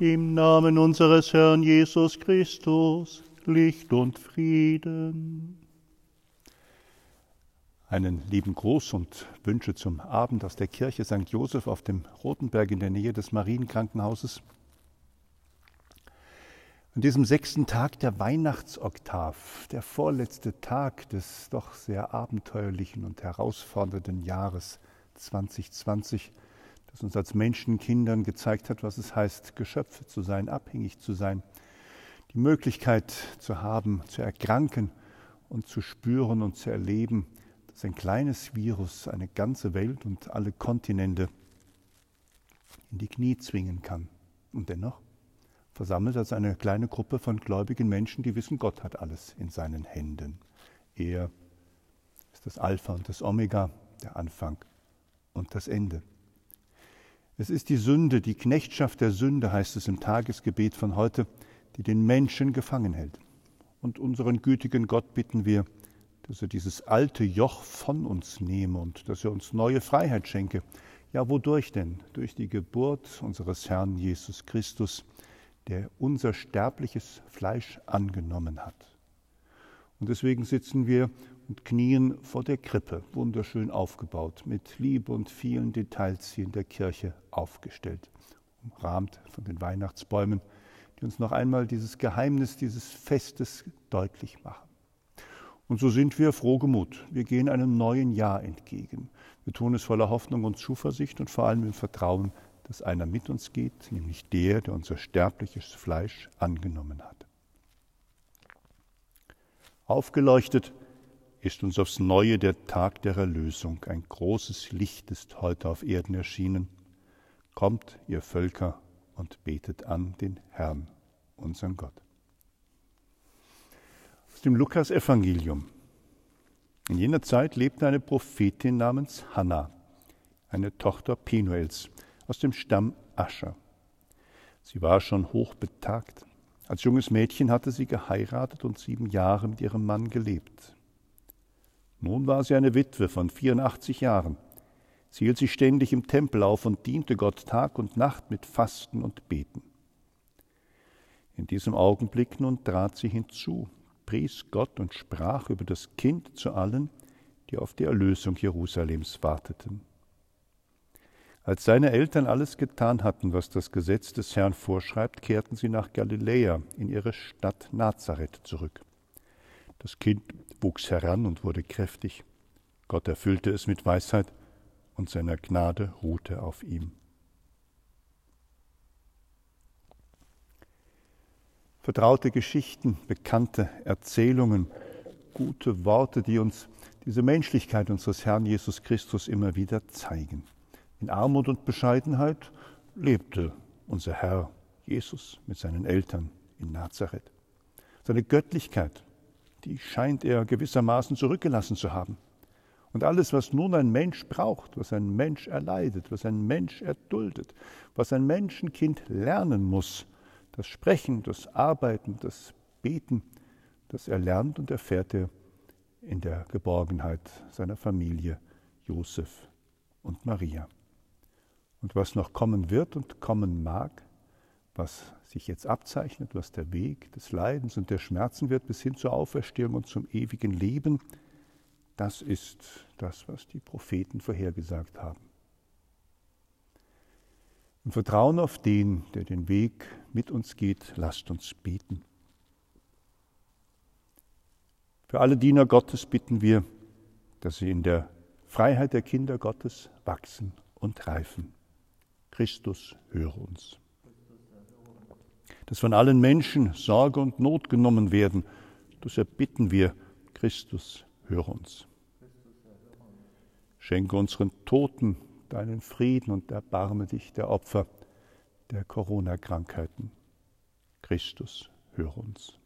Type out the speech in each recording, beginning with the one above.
Im Namen unseres Herrn Jesus Christus, Licht und Frieden. Einen lieben Gruß und Wünsche zum Abend aus der Kirche St. Joseph auf dem Rotenberg in der Nähe des Marienkrankenhauses. An diesem sechsten Tag der Weihnachtsoktav, der vorletzte Tag des doch sehr abenteuerlichen und herausfordernden Jahres 2020, das uns als Menschenkindern gezeigt hat, was es heißt, Geschöpfe zu sein, abhängig zu sein, die Möglichkeit zu haben, zu erkranken und zu spüren und zu erleben, dass ein kleines Virus eine ganze Welt und alle Kontinente in die Knie zwingen kann. Und dennoch versammelt als eine kleine Gruppe von gläubigen Menschen, die wissen, Gott hat alles in seinen Händen. Er ist das Alpha und das Omega, der Anfang und das Ende. Es ist die Sünde, die Knechtschaft der Sünde, heißt es im Tagesgebet von heute, die den Menschen gefangen hält. Und unseren gütigen Gott bitten wir, dass er dieses alte Joch von uns nehme und dass er uns neue Freiheit schenke. Ja, wodurch denn? Durch die Geburt unseres Herrn Jesus Christus, der unser sterbliches Fleisch angenommen hat. Und deswegen sitzen wir und knien vor der Krippe, wunderschön aufgebaut, mit Liebe und vielen Details hier in der Kirche aufgestellt, umrahmt von den Weihnachtsbäumen, die uns noch einmal dieses Geheimnis dieses Festes deutlich machen. Und so sind wir frohgemut. Wir gehen einem neuen Jahr entgegen. Wir tun es voller Hoffnung und Zuversicht und vor allem im Vertrauen, dass einer mit uns geht, nämlich der, der unser sterbliches Fleisch angenommen hat. Aufgeleuchtet ist uns aufs Neue der Tag der Erlösung. Ein großes Licht ist heute auf Erden erschienen. Kommt, ihr Völker, und betet an den Herrn, unseren Gott. Aus dem Lukas-Evangelium. In jener Zeit lebte eine Prophetin namens Hannah, eine Tochter Penuels, aus dem Stamm Ascher. Sie war schon hochbetagt. Als junges Mädchen hatte sie geheiratet und sieben Jahre mit ihrem Mann gelebt. Nun war sie eine Witwe von 84 Jahren. Sie hielt sich ständig im Tempel auf und diente Gott Tag und Nacht mit Fasten und Beten. In diesem Augenblick nun trat sie hinzu, pries Gott und sprach über das Kind zu allen, die auf die Erlösung Jerusalems warteten. Als seine Eltern alles getan hatten, was das Gesetz des Herrn vorschreibt, kehrten sie nach Galiläa in ihre Stadt Nazareth zurück. Das Kind wuchs heran und wurde kräftig. Gott erfüllte es mit Weisheit und seiner Gnade ruhte auf ihm. Vertraute Geschichten, bekannte Erzählungen, gute Worte, die uns diese Menschlichkeit unseres Herrn Jesus Christus immer wieder zeigen. In Armut und Bescheidenheit lebte unser Herr Jesus mit seinen Eltern in Nazareth. Seine Göttlichkeit die scheint er gewissermaßen zurückgelassen zu haben. Und alles, was nun ein Mensch braucht, was ein Mensch erleidet, was ein Mensch erduldet, was ein Menschenkind lernen muss, das Sprechen, das Arbeiten, das Beten, das er lernt und erfährt er in der Geborgenheit seiner Familie Josef und Maria. Und was noch kommen wird und kommen mag, was sich jetzt abzeichnet, was der Weg des Leidens und der Schmerzen wird bis hin zur Auferstehung und zum ewigen Leben, das ist das, was die Propheten vorhergesagt haben. Im Vertrauen auf den, der den Weg mit uns geht, lasst uns beten. Für alle Diener Gottes bitten wir, dass sie in der Freiheit der Kinder Gottes wachsen und reifen. Christus, höre uns dass von allen Menschen Sorge und Not genommen werden. Deshalb bitten wir, Christus, höre uns. Schenke unseren Toten deinen Frieden und erbarme dich der Opfer der Corona-Krankheiten. Christus, höre uns.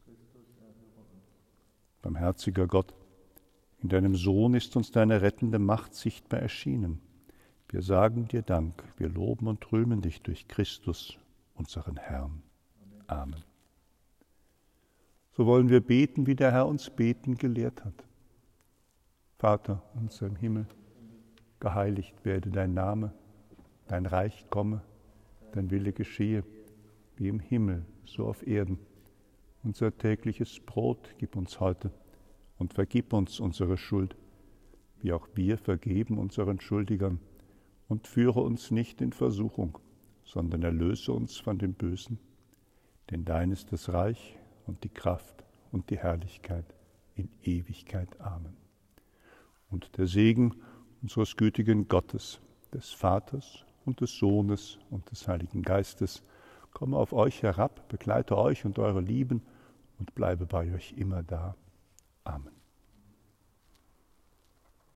Barmherziger Gott, in deinem Sohn ist uns deine rettende Macht sichtbar erschienen. Wir sagen dir Dank, wir loben und rühmen dich durch Christus, unseren Herrn. Amen. So wollen wir beten, wie der Herr uns beten gelehrt hat. Vater unser im Himmel, geheiligt werde dein Name, dein Reich komme, dein Wille geschehe, wie im Himmel, so auf Erden. Unser tägliches Brot gib uns heute und vergib uns unsere Schuld, wie auch wir vergeben unseren Schuldigern. Und führe uns nicht in Versuchung, sondern erlöse uns von dem Bösen. Denn dein ist das Reich und die Kraft und die Herrlichkeit in Ewigkeit. Amen. Und der Segen unseres gütigen Gottes, des Vaters und des Sohnes und des Heiligen Geistes, komme auf euch herab, begleite euch und eure Lieben und bleibe bei euch immer da. Amen.